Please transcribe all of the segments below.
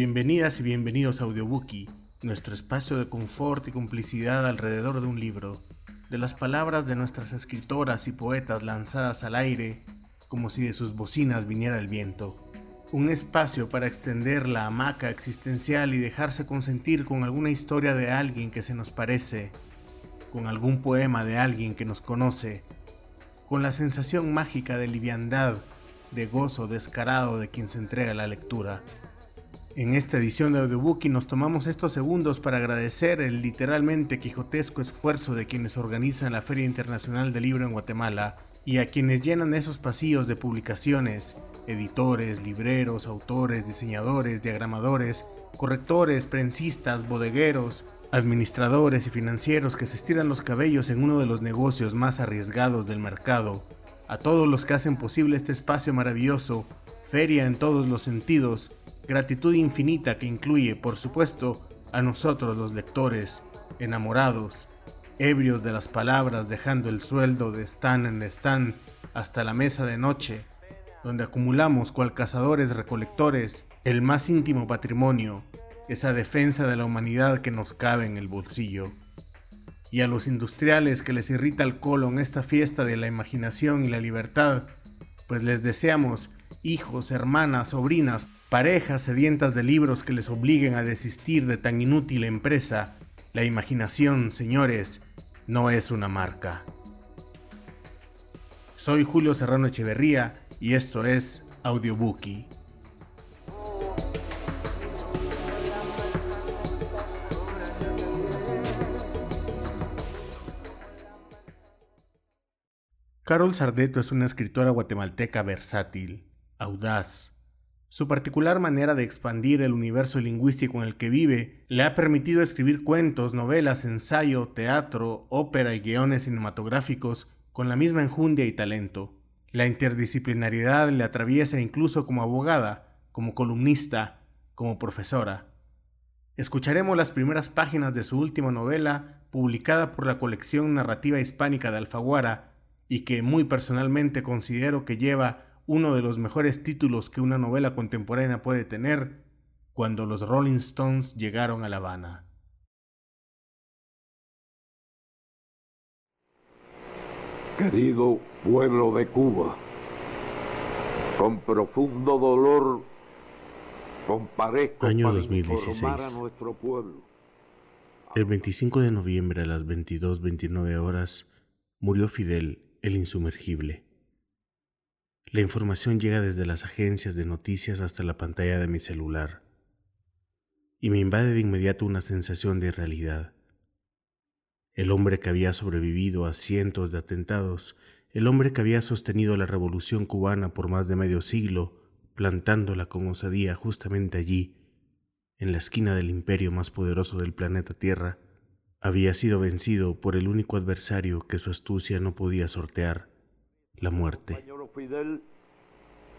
Bienvenidas y bienvenidos a Audiobookie, nuestro espacio de confort y complicidad alrededor de un libro, de las palabras de nuestras escritoras y poetas lanzadas al aire como si de sus bocinas viniera el viento. Un espacio para extender la hamaca existencial y dejarse consentir con alguna historia de alguien que se nos parece, con algún poema de alguien que nos conoce, con la sensación mágica de liviandad, de gozo descarado de quien se entrega a la lectura. En esta edición de Audiobookie nos tomamos estos segundos para agradecer el literalmente quijotesco esfuerzo de quienes organizan la Feria Internacional del Libro en Guatemala y a quienes llenan esos pasillos de publicaciones, editores, libreros, autores, diseñadores, diagramadores, correctores, prensistas, bodegueros, administradores y financieros que se estiran los cabellos en uno de los negocios más arriesgados del mercado, a todos los que hacen posible este espacio maravilloso, feria en todos los sentidos, gratitud infinita que incluye, por supuesto, a nosotros los lectores, enamorados, ebrios de las palabras, dejando el sueldo de stand en stand hasta la mesa de noche, donde acumulamos cual cazadores recolectores el más íntimo patrimonio, esa defensa de la humanidad que nos cabe en el bolsillo. Y a los industriales que les irrita el colon esta fiesta de la imaginación y la libertad, pues les deseamos hijos, hermanas, sobrinas, parejas sedientas de libros que les obliguen a desistir de tan inútil empresa. La imaginación, señores, no es una marca. Soy Julio Serrano Echeverría y esto es Audiobookie. Carol Sardeto es una escritora guatemalteca versátil, audaz. Su particular manera de expandir el universo lingüístico en el que vive le ha permitido escribir cuentos, novelas, ensayo, teatro, ópera y guiones cinematográficos con la misma enjundia y talento. La interdisciplinariedad le atraviesa incluso como abogada, como columnista, como profesora. Escucharemos las primeras páginas de su última novela, publicada por la colección narrativa hispánica de Alfaguara, y que muy personalmente considero que lleva uno de los mejores títulos que una novela contemporánea puede tener, cuando los Rolling Stones llegaron a La Habana. Querido pueblo de Cuba, con profundo dolor comparezco Año 2016. a nuestro pueblo. El 25 de noviembre a las 22.29 horas murió Fidel, el insumergible. La información llega desde las agencias de noticias hasta la pantalla de mi celular y me invade de inmediato una sensación de irrealidad. El hombre que había sobrevivido a cientos de atentados, el hombre que había sostenido la revolución cubana por más de medio siglo, plantándola con osadía justamente allí, en la esquina del imperio más poderoso del planeta Tierra, había sido vencido por el único adversario que su astucia no podía sortear, la muerte.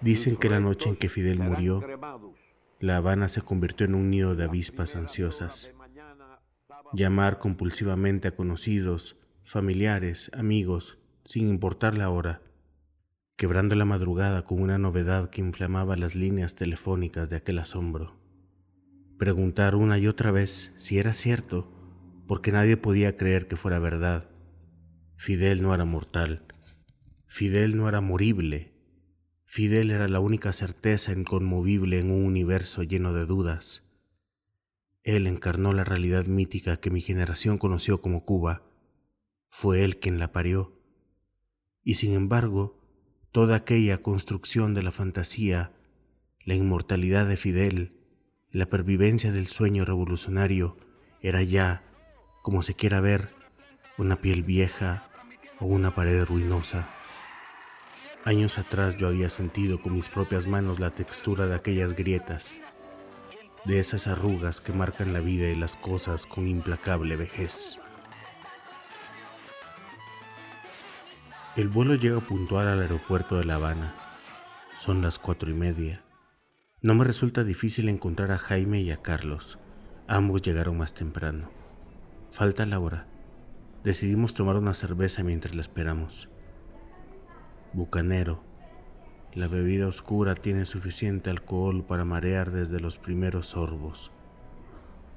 Dicen que la noche en que Fidel murió, La Habana se convirtió en un nido de avispas ansiosas. Llamar compulsivamente a conocidos, familiares, amigos, sin importar la hora, quebrando la madrugada con una novedad que inflamaba las líneas telefónicas de aquel asombro. Preguntar una y otra vez si era cierto, porque nadie podía creer que fuera verdad. Fidel no era mortal Fidel no era morible. Fidel era la única certeza inconmovible en un universo lleno de dudas. Él encarnó la realidad mítica que mi generación conoció como Cuba. Fue él quien la parió. Y sin embargo, toda aquella construcción de la fantasía, la inmortalidad de Fidel, la pervivencia del sueño revolucionario, era ya, como se quiera ver, una piel vieja o una pared ruinosa. Años atrás yo había sentido con mis propias manos la textura de aquellas grietas, de esas arrugas que marcan la vida y las cosas con implacable vejez. El vuelo llega puntual al aeropuerto de La Habana. Son las cuatro y media. No me resulta difícil encontrar a Jaime y a Carlos. Ambos llegaron más temprano. Falta la hora. Decidimos tomar una cerveza mientras la esperamos. Bucanero, La bebida oscura tiene suficiente alcohol para marear desde los primeros sorbos.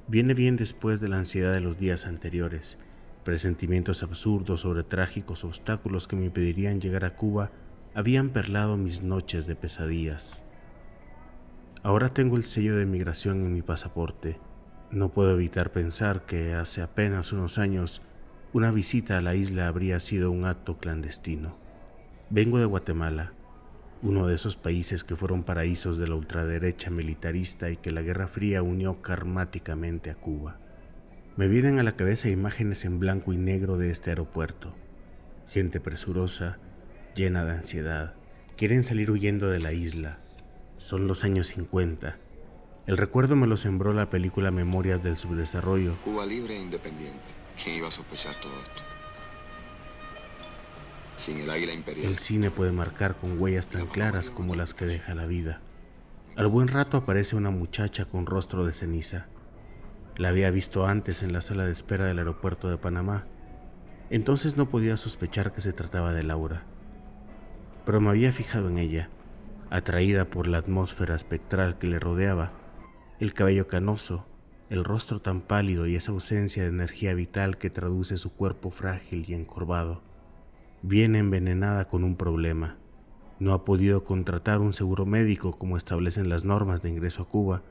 Viene bien después de la ansiedad de los días anteriores, presentimientos absurdos sobre trágicos obstáculos que me impedirían llegar a Cuba habían perlado mis noches de pesadillas. Ahora tengo el sello de migración en mi pasaporte. No puedo evitar pensar que hace apenas unos años una visita a la isla habría sido un acto clandestino. Vengo de Guatemala, uno de esos países que fueron paraísos de la ultraderecha militarista y que la Guerra Fría unió karmáticamente a Cuba. Me vienen a la cabeza imágenes en blanco y negro de este aeropuerto. Gente presurosa, llena de ansiedad. Quieren salir huyendo de la isla. Son los años 50. El recuerdo me lo sembró la película Memorias del Subdesarrollo. Cuba libre e independiente. ¿Quién iba a sospechar todo esto? El. El cine puede marcar con huellas tan claras como las que deja la vida. Al buen rato aparece una muchacha con rostro de ceniza. La había visto antes en la sala de espera del aeropuerto de Panamá. Entonces no podía sospechar que se trataba de Laura pero me había fijado en ella, atraída por la atmósfera espectral que le rodeaba, el cabello canoso, el rostro tan pálido y esa ausencia de energía vital que traduce su cuerpo frágil y encorvado. Viene envenenada con un problema. No ha podido contratar un seguro médico como establecen las normas de ingreso a Cuba.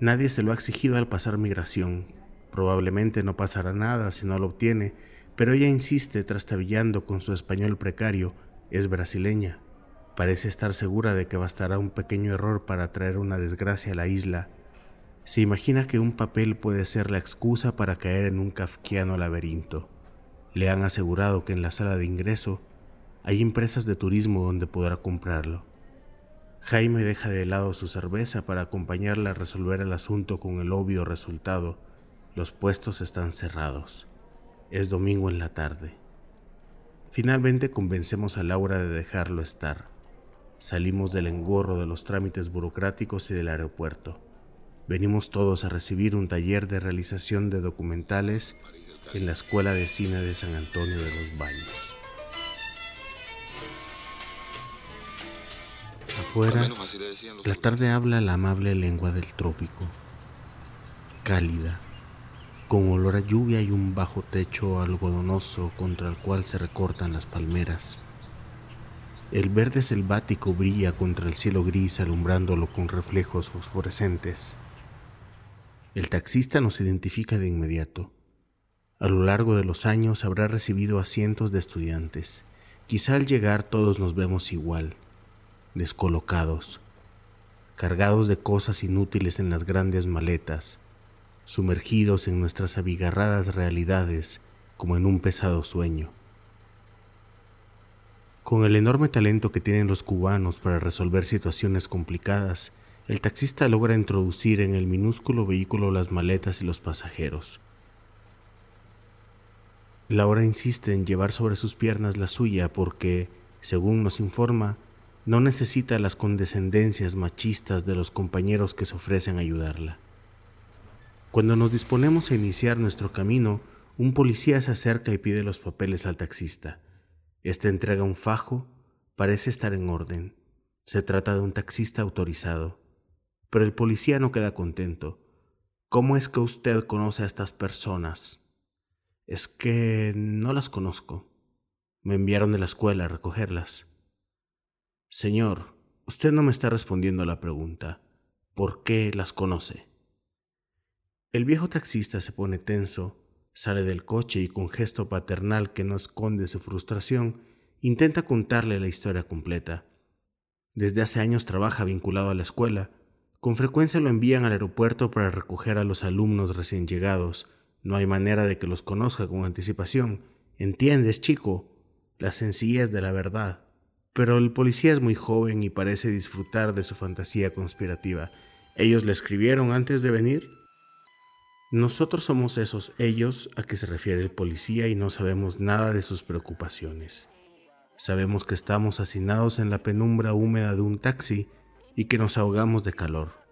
Nadie se lo ha exigido al pasar migración. Probablemente no pasará nada si no lo obtiene, pero ella insiste trastabillando con su español precario es brasileña. Parece estar segura de que bastará un pequeño error para traer una desgracia a la isla. Se imagina que un papel puede ser la excusa para caer en un kafkiano laberinto. Le han asegurado que en la sala de ingreso hay empresas de turismo donde podrá comprarlo. Jaime deja de lado su cerveza para acompañarla a resolver el asunto con el obvio resultado. Los puestos están cerrados. Es domingo en la tarde. Finalmente convencemos a Laura de dejarlo estar. Salimos del engorro de los trámites burocráticos y del aeropuerto. Venimos todos a recibir un taller de realización de documentales en la Escuela de Cine de San Antonio de los Baños. Afuera, la tarde habla la amable lengua del trópico, cálida, con olor a lluvia y un bajo techo algodonoso contra el cual se recortan las palmeras. El verde selvático brilla contra el cielo gris alumbrándolo con reflejos fosforescentes. El taxista nos identifica de inmediato. A lo largo de los años habrá recibido a cientos de estudiantes. Quizá al llegar todos nos vemos igual, descolocados, cargados de cosas inútiles en las grandes maletas, sumergidos en nuestras abigarradas realidades como en un pesado sueño. Con el enorme talento que tienen los cubanos para resolver situaciones complicadas, el taxista logra introducir en el minúsculo vehículo las maletas y los pasajeros. Laura insiste en llevar sobre sus piernas la suya porque, según nos informa, no necesita las condescendencias machistas de los compañeros que se ofrecen a ayudarla. Cuando nos disponemos a iniciar nuestro camino, un policía se acerca y pide los papeles al taxista. Este entrega un fajo, parece estar en orden. Se trata de un taxista autorizado. Pero el policía no queda contento. ¿Cómo es que usted conoce a estas personas? Es que no las conozco. Me enviaron de la escuela a recogerlas. Señor, usted no me está respondiendo a la pregunta. ¿Por qué las conoce? El viejo taxista se pone tenso, sale del coche y con gesto paternal que no esconde su frustración, intenta contarle la historia completa. Desde hace años trabaja vinculado a la escuela. Con frecuencia lo envían al aeropuerto para recoger a los alumnos recién llegados. No hay manera de que los conozca con anticipación. ¿Entiendes, chico? La sencillez de la verdad. Pero el policía es muy joven y parece disfrutar de su fantasía conspirativa. ¿Ellos le escribieron antes de venir? Nosotros somos esos ellos a que se refiere el policía y no sabemos nada de sus preocupaciones. Sabemos que estamos hacinados en la penumbra húmeda de un taxi y que nos ahogamos de calor.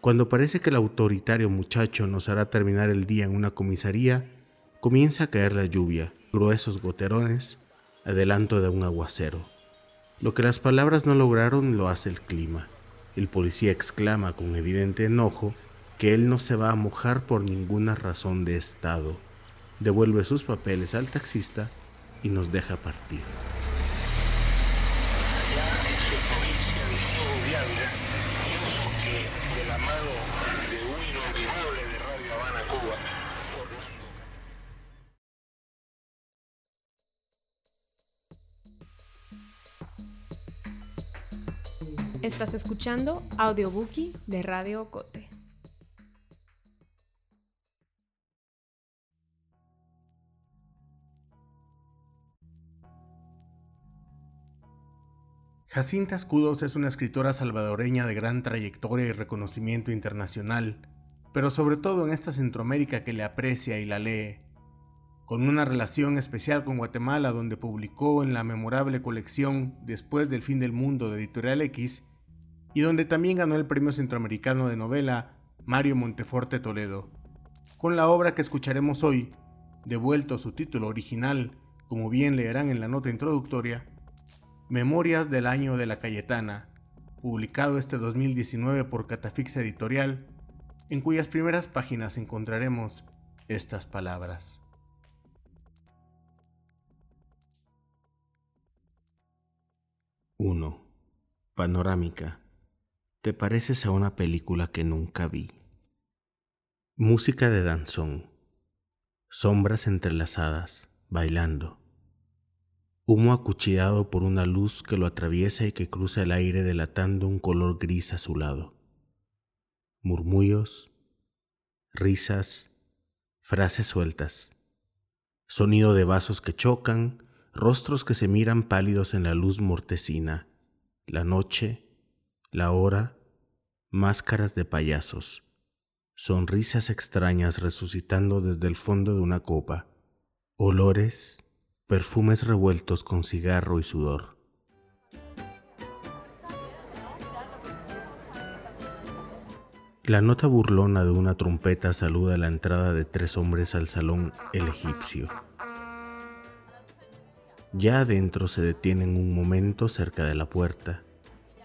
Cuando parece que el autoritario muchacho nos hará terminar el día en una comisaría, comienza a caer la lluvia, gruesos goterones, adelanto de un aguacero. Lo que las palabras no lograron lo hace el clima. El policía exclama con evidente enojo que él no se va a mojar por ninguna razón de estado. Devuelve sus papeles al taxista y nos deja partir. Estás escuchando Audiobookie de Radio Cote. Jacinta Escudos es una escritora salvadoreña de gran trayectoria y reconocimiento internacional, pero sobre todo en esta Centroamérica que le aprecia y la lee. Con una relación especial con Guatemala donde publicó en la memorable colección Después del fin del mundo de Editorial X y donde también ganó el Premio Centroamericano de Novela Mario Monteforte Toledo. Con la obra que escucharemos hoy, devuelto su título original, como bien leerán en la nota introductoria, Memorias del Año de la Cayetana, publicado este 2019 por Catafixia Editorial, en cuyas primeras páginas encontraremos estas palabras. 1. Panorámica pareces a una película que nunca vi. Música de danzón. Sombras entrelazadas, bailando. Humo acuchillado por una luz que lo atraviesa y que cruza el aire delatando un color gris azulado. Murmullos, risas, frases sueltas. Sonido de vasos que chocan, rostros que se miran pálidos en la luz mortecina. La noche, la hora, máscaras de payasos, sonrisas extrañas resucitando desde el fondo de una copa, olores, perfumes revueltos con cigarro y sudor. La nota burlona de una trompeta saluda la entrada de tres hombres al salón El Egipcio. Ya adentro se detienen un momento cerca de la puerta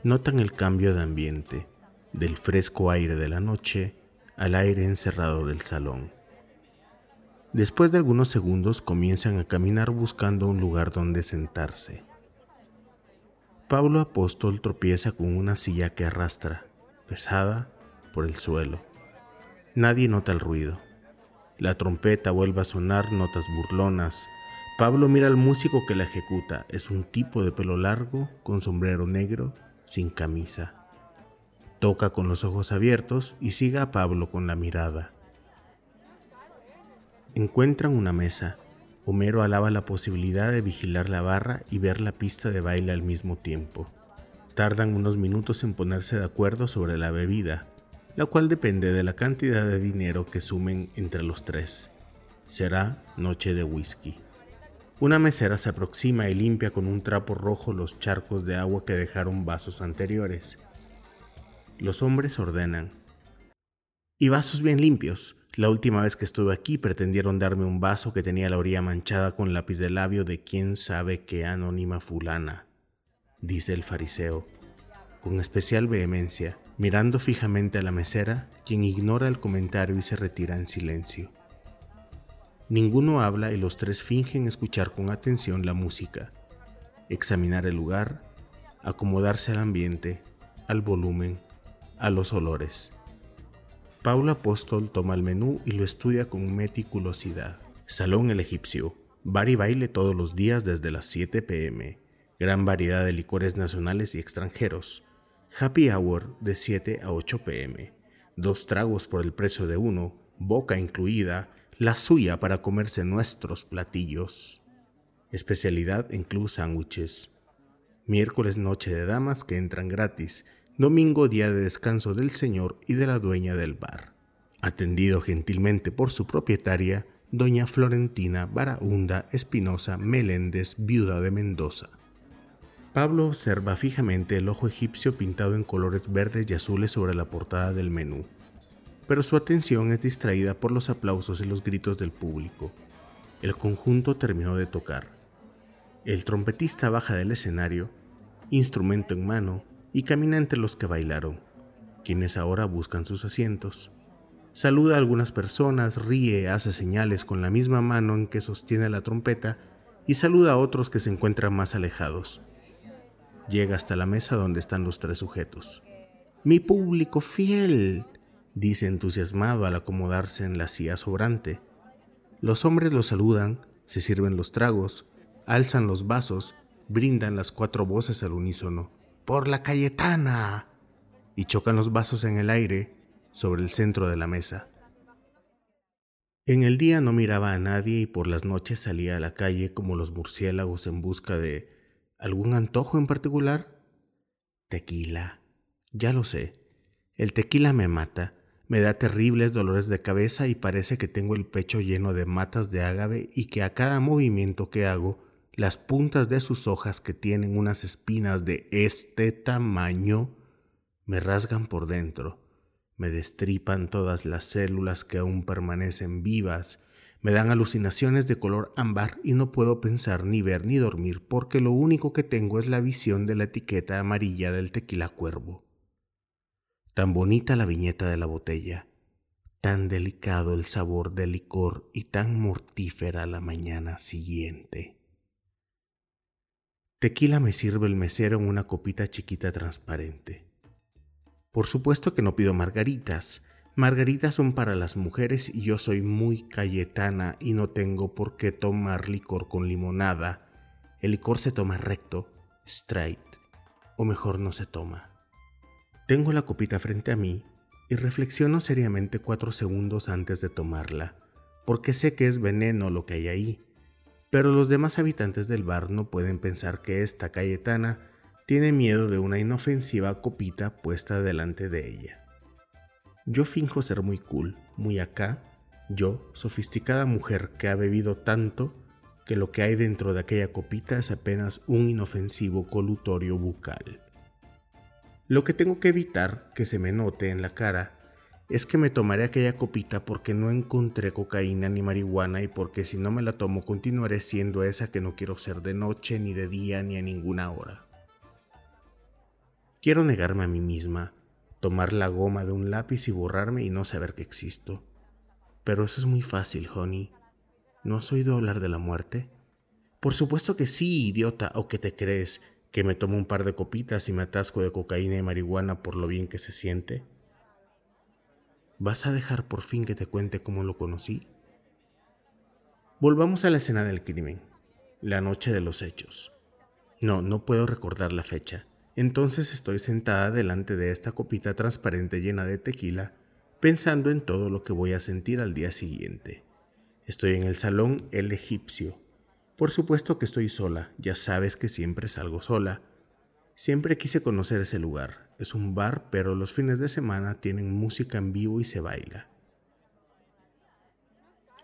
notan el cambio de ambiente, del fresco aire de la noche al aire encerrado del salón. Después de algunos segundos comienzan a caminar buscando un lugar donde sentarse. Pablo Apóstol tropieza con una silla que arrastra, pesada, por el suelo. Nadie nota el ruido. La trompeta vuelve a sonar notas burlonas. Pablo mira al músico que la ejecuta. Es un tipo de pelo largo, con sombrero negro sin camisa. Toca con los ojos abiertos y sigue a Pablo con la mirada. Encuentran una mesa. Homero alaba la posibilidad de vigilar la barra y ver la pista de baile al mismo tiempo. Tardan unos minutos en ponerse de acuerdo sobre la bebida, la cual depende de la cantidad de dinero que sumen entre los tres. Será noche de whisky. Una mesera se aproxima y limpia con un trapo rojo los charcos de agua que dejaron vasos anteriores. Los hombres ordenan. Y vasos bien limpios. La última vez que estuve aquí pretendieron darme un vaso que tenía la orilla manchada con lápiz de labio de quién sabe qué anónima fulana, dice el fariseo, con especial vehemencia, mirando fijamente a la mesera, quien ignora el comentario y se retira en silencio. Ninguno habla y los tres fingen escuchar con atención la música, examinar el lugar, acomodarse al ambiente, al volumen, a los olores. Paulo Apóstol toma el menú y lo estudia con meticulosidad. Salón el egipcio, bar y baile todos los días desde las 7 pm, gran variedad de licores nacionales y extranjeros, happy hour de 7 a 8 pm, dos tragos por el precio de uno, boca incluida, la suya para comerse nuestros platillos. Especialidad en club sándwiches. Miércoles noche de damas que entran gratis. Domingo día de descanso del señor y de la dueña del bar. Atendido gentilmente por su propietaria, doña Florentina Barahunda Espinosa Meléndez, viuda de Mendoza. Pablo observa fijamente el ojo egipcio pintado en colores verdes y azules sobre la portada del menú pero su atención es distraída por los aplausos y los gritos del público. El conjunto terminó de tocar. El trompetista baja del escenario instrumento en mano, y camina entre los que bailaron, quienes ahora buscan sus asientos. Saluda a algunas personas, ríe, hace señales con la misma mano en que sostiene la trompeta y saluda a otros que se encuentran más alejados. Llega hasta la mesa donde están los tres sujetos. Mi público fiel, dice entusiasmado al acomodarse en la silla sobrante. Los hombres lo saludan, se sirven los tragos, alzan los vasos, brindan las cuatro voces al unísono. ¡Por la Cayetana! y chocan los vasos en el aire sobre el centro de la mesa. En el día no miraba a nadie y por las noches salía a la calle como los murciélagos en busca de algún antojo en particular. Tequila. Ya lo sé. El tequila me mata, me da terribles dolores de cabeza y parece que tengo el pecho lleno de matas de ágave y que a cada movimiento que hago, las puntas de sus hojas que tienen unas espinas de este tamaño me rasgan por dentro, me destripan todas las células que aún permanecen vivas, me dan alucinaciones de color ámbar y no puedo pensar ni ver ni dormir porque lo único que tengo es la visión de la etiqueta amarilla del tequila cuervo. Tan bonita la viñeta de la botella, tan delicado el sabor del licor y tan mortífera la mañana siguiente. Tequila me sirve el mesero en una copita chiquita transparente. Por supuesto que no pido margaritas. Margaritas son para las mujeres y yo soy muy cayetana y no tengo por qué tomar licor con limonada. El licor se toma recto, straight, o mejor no se toma. Tengo la copita frente a mí y reflexiono seriamente cuatro segundos antes de tomarla, porque sé que es veneno lo que hay ahí. Pero los demás habitantes del bar no pueden pensar que esta Cayetana tiene miedo de una inofensiva copita puesta delante de ella. Yo finjo ser muy cool, muy acá, yo, sofisticada mujer que ha bebido tanto que lo que hay dentro de aquella copita es apenas un inofensivo colutorio bucal. Lo que tengo que evitar que se me note en la cara es que me tomaré aquella copita porque no encontré cocaína ni marihuana y porque si no me la tomo continuaré siendo esa que no quiero ser de noche, ni de día, ni a ninguna hora. Quiero negarme a mí misma, tomar la goma de un lápiz y borrarme y no saber que existo. Pero eso es muy fácil, Honey. ¿No has oído hablar de la muerte? Por supuesto que sí, idiota, o que te crees que me tomo un par de copitas y me atasco de cocaína y marihuana por lo bien que se siente. ¿Vas a dejar por fin que te cuente cómo lo conocí? Volvamos a la escena del crimen, la noche de los hechos. No, no puedo recordar la fecha. Entonces estoy sentada delante de esta copita transparente llena de tequila, pensando en todo lo que voy a sentir al día siguiente. Estoy en el salón El Egipcio. Por supuesto que estoy sola, ya sabes que siempre salgo sola. Siempre quise conocer ese lugar. Es un bar, pero los fines de semana tienen música en vivo y se baila.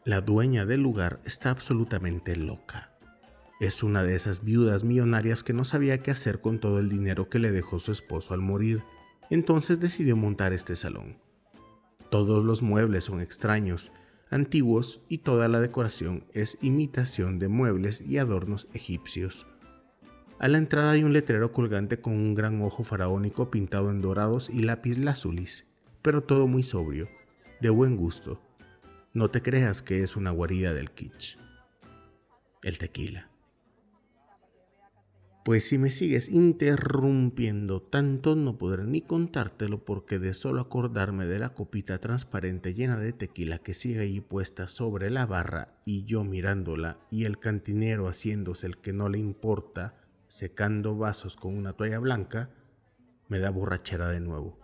La dueña del lugar está absolutamente loca. Es una de esas viudas millonarias que no sabía qué hacer con todo el dinero que le dejó su esposo al morir, entonces decidió montar este salón. Todos los muebles son extraños, antiguos y toda la decoración es imitación de muebles y adornos egipcios. A la entrada hay un letrero colgante con un gran ojo faraónico pintado en dorados y lápiz lazulis, pero todo muy sobrio, de buen gusto. No te creas que es una guarida del kitsch. El tequila. Pues si me sigues interrumpiendo tanto no podré ni contártelo porque de solo acordarme de la copita transparente llena de tequila que sigue ahí puesta sobre la barra y yo mirándola y el cantinero haciéndose el que no le importa, secando vasos con una toalla blanca, me da borrachera de nuevo.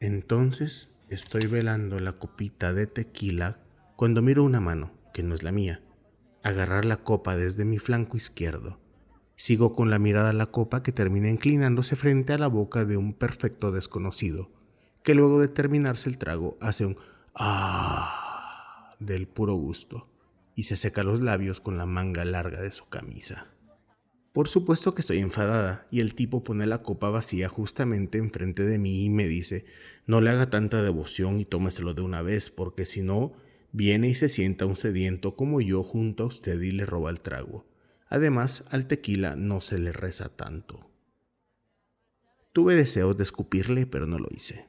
Entonces estoy velando la copita de tequila cuando miro una mano, que no es la mía, agarrar la copa desde mi flanco izquierdo. Sigo con la mirada a la copa que termina inclinándose frente a la boca de un perfecto desconocido, que luego de terminarse el trago hace un ah del puro gusto y se seca los labios con la manga larga de su camisa. Por supuesto que estoy enfadada y el tipo pone la copa vacía justamente enfrente de mí y me dice, no le haga tanta devoción y tómeselo de una vez porque si no, viene y se sienta un sediento como yo junto a usted y le roba el trago. Además, al tequila no se le reza tanto. Tuve deseos de escupirle, pero no lo hice,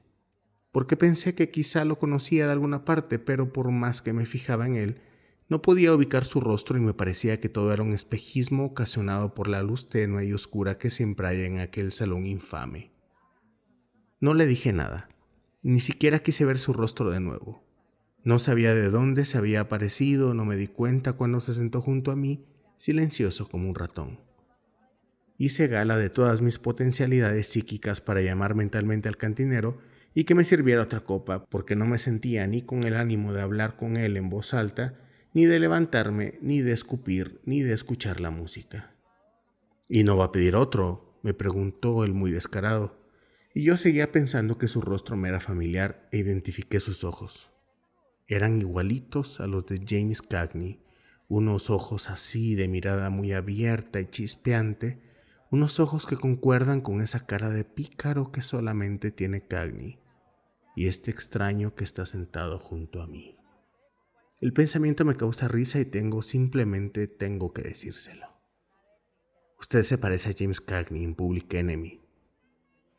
porque pensé que quizá lo conocía de alguna parte, pero por más que me fijaba en él, no podía ubicar su rostro y me parecía que todo era un espejismo ocasionado por la luz tenue y oscura que siempre hay en aquel salón infame. No le dije nada, ni siquiera quise ver su rostro de nuevo. No sabía de dónde se había aparecido, no me di cuenta cuando se sentó junto a mí, silencioso como un ratón. Hice gala de todas mis potencialidades psíquicas para llamar mentalmente al cantinero y que me sirviera otra copa, porque no me sentía ni con el ánimo de hablar con él en voz alta, ni de levantarme, ni de escupir, ni de escuchar la música. ¿Y no va a pedir otro? me preguntó el muy descarado, y yo seguía pensando que su rostro me era familiar e identifiqué sus ojos. Eran igualitos a los de James Cagney, unos ojos así de mirada muy abierta y chispeante, unos ojos que concuerdan con esa cara de pícaro que solamente tiene Cagney y este extraño que está sentado junto a mí. El pensamiento me causa risa y tengo, simplemente tengo que decírselo. Usted se parece a James Cagney en Public Enemy.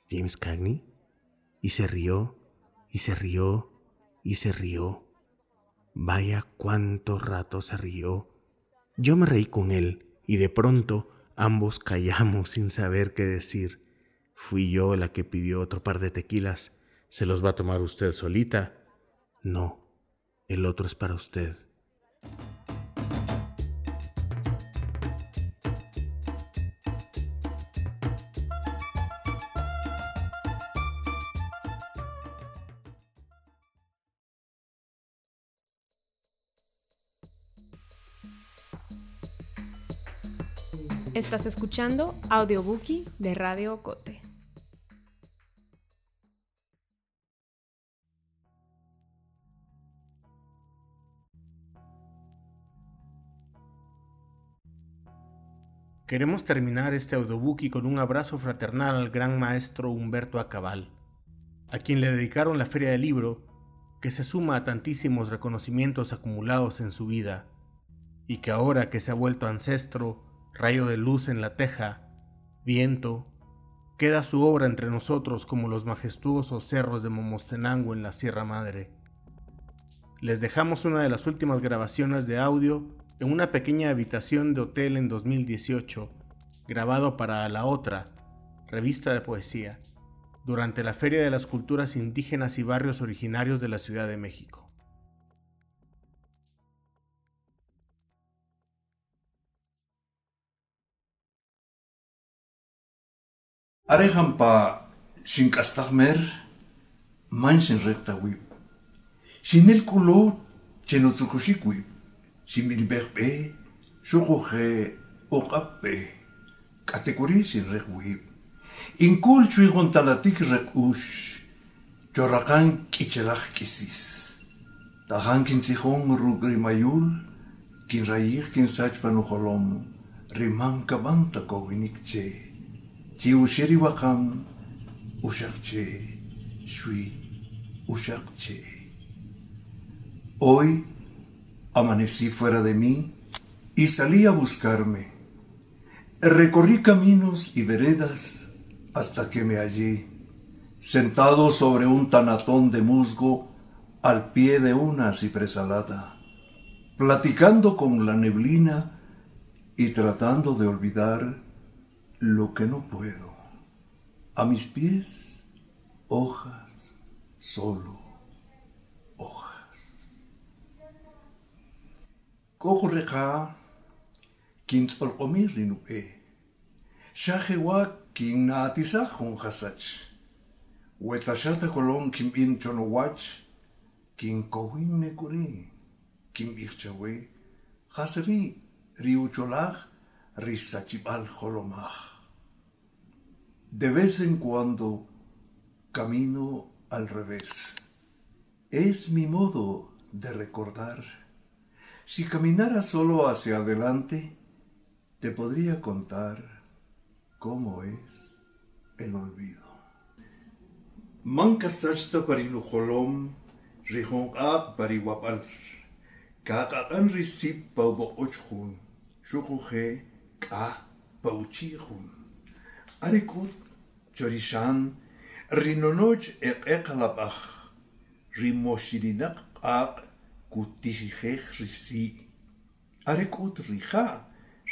¿James Cagney? Y se rió, y se rió, y se rió. Vaya cuánto rato se rió. Yo me reí con él, y de pronto ambos callamos sin saber qué decir. Fui yo la que pidió otro par de tequilas. ¿Se los va a tomar usted solita? No, el otro es para usted. Estás escuchando Audiobookie de Radio Cote. Queremos terminar este audiobook con un abrazo fraternal al gran maestro Humberto Acabal, a quien le dedicaron la Feria del Libro, que se suma a tantísimos reconocimientos acumulados en su vida, y que ahora que se ha vuelto ancestro, rayo de luz en la teja, viento, queda su obra entre nosotros como los majestuosos cerros de Momostenango en la Sierra Madre. Les dejamos una de las últimas grabaciones de audio en una pequeña habitación de hotel en 2018, grabado para La Otra, revista de poesía, durante la Feria de las Culturas Indígenas y Barrios Originarios de la Ciudad de México. Arehampa shinkastagmer manshin recta wip. Chenotsukushik wip. similberbe sukuhe uqappe kategorisin rehwib inkul chui rek ush, chorrakan kicelah kisis. Tajan kinsijon rugrimayul kinrayij kinsachpanujolom rimankamanta kowinikche chiuxiriwakam uxakche shui uxakche Oi. Amanecí fuera de mí y salí a buscarme. Recorrí caminos y veredas hasta que me hallé, sentado sobre un tanatón de musgo al pie de una cipresalada, platicando con la neblina y tratando de olvidar lo que no puedo. A mis pies, hojas, solo hojas. Kokureka kin tsolqomir rinu e. Shahewa kin naatisa hun hasach. Wetashata kolon kim in chonowach kin kowin nekuri kim irchawe hasri riucholach risachibal holomach. De vez en cuando camino al revés. Es mi modo de recordar si caminara solo hacia adelante, te podría contar cómo es el olvido. Mankasachta parinuholom, rihong a pariwapal, kakakan risip paubo ochhun, shukuhe k'a pauchihun. Arekut chorishan rinonoch eqeqalabach rimoshirinak aq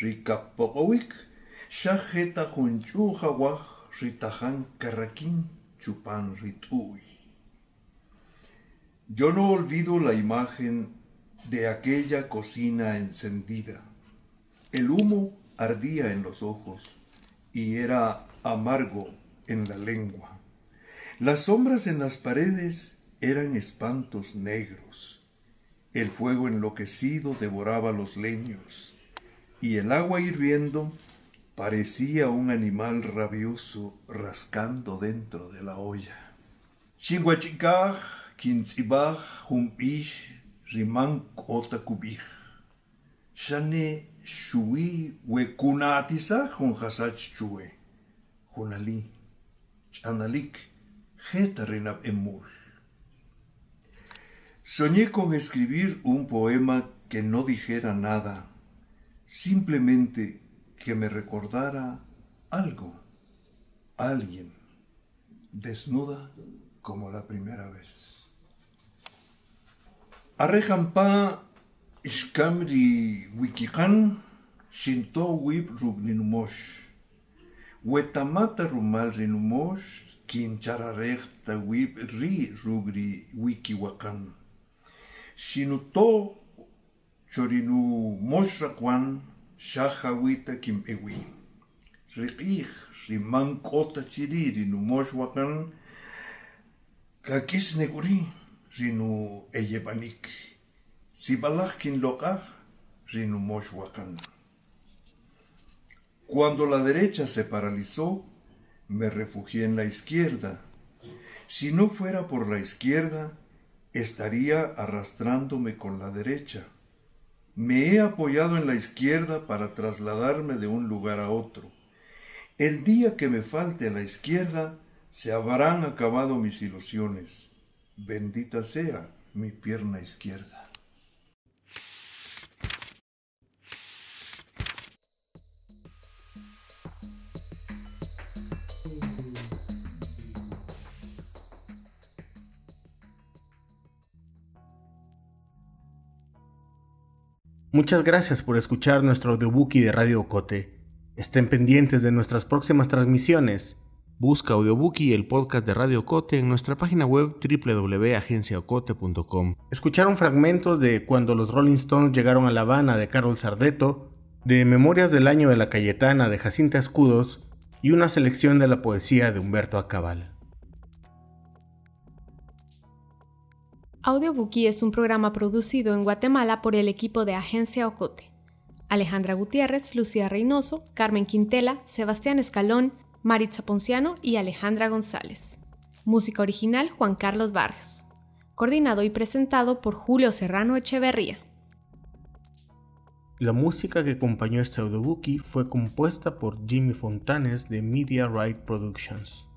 rija chupan ritui. Yo no olvido la imagen de aquella cocina encendida. El humo ardía en los ojos y era amargo en la lengua. Las sombras en las paredes eran espantos negros. El fuego enloquecido devoraba los leños y el agua hirviendo parecía un animal rabioso rascando dentro de la olla. Chinguachicaj, quintzibaj, humpish, riman otakubij. Shane shui wekunatisa junjasach chue. Junali, chanalik, rinab emul. Soñé con escribir un poema que no dijera nada, simplemente que me recordara algo, alguien, desnuda como la primera vez. Arrejampa Ishkamri wikikan shinto wib rugninumosh. Wetamata rumal rinumosh kinchararechta wib ri rugri wikiwakan. Shinuto chorinu moshrakwan shahawita kim ewi. Riqih riman kota chiri rinu moshwakan kakis neguri rinu eyebanik. Sibalajkin lokaj rinu moshwakan. Cuando la derecha se paralizó, me refugié en la izquierda. Si no fuera por la izquierda, estaría arrastrándome con la derecha. Me he apoyado en la izquierda para trasladarme de un lugar a otro. El día que me falte a la izquierda, se habrán acabado mis ilusiones. Bendita sea mi pierna izquierda. Muchas gracias por escuchar nuestro audiobookie de Radio Ocote. Estén pendientes de nuestras próximas transmisiones. Busca Audiobookie el podcast de Radio Ocote en nuestra página web www.agenciaocote.com. Escucharon fragmentos de Cuando los Rolling Stones llegaron a La Habana de Carol Sardeto, de Memorias del Año de la Cayetana de Jacinta Escudos y una selección de la poesía de Humberto Acabal. Audiobookie es un programa producido en Guatemala por el equipo de Agencia Ocote. Alejandra Gutiérrez, Lucía Reynoso, Carmen Quintela, Sebastián Escalón, Maritza Ponciano y Alejandra González. Música original Juan Carlos Barrios. Coordinado y presentado por Julio Serrano Echeverría. La música que acompañó este audiobook fue compuesta por Jimmy Fontanes de Media Right Productions.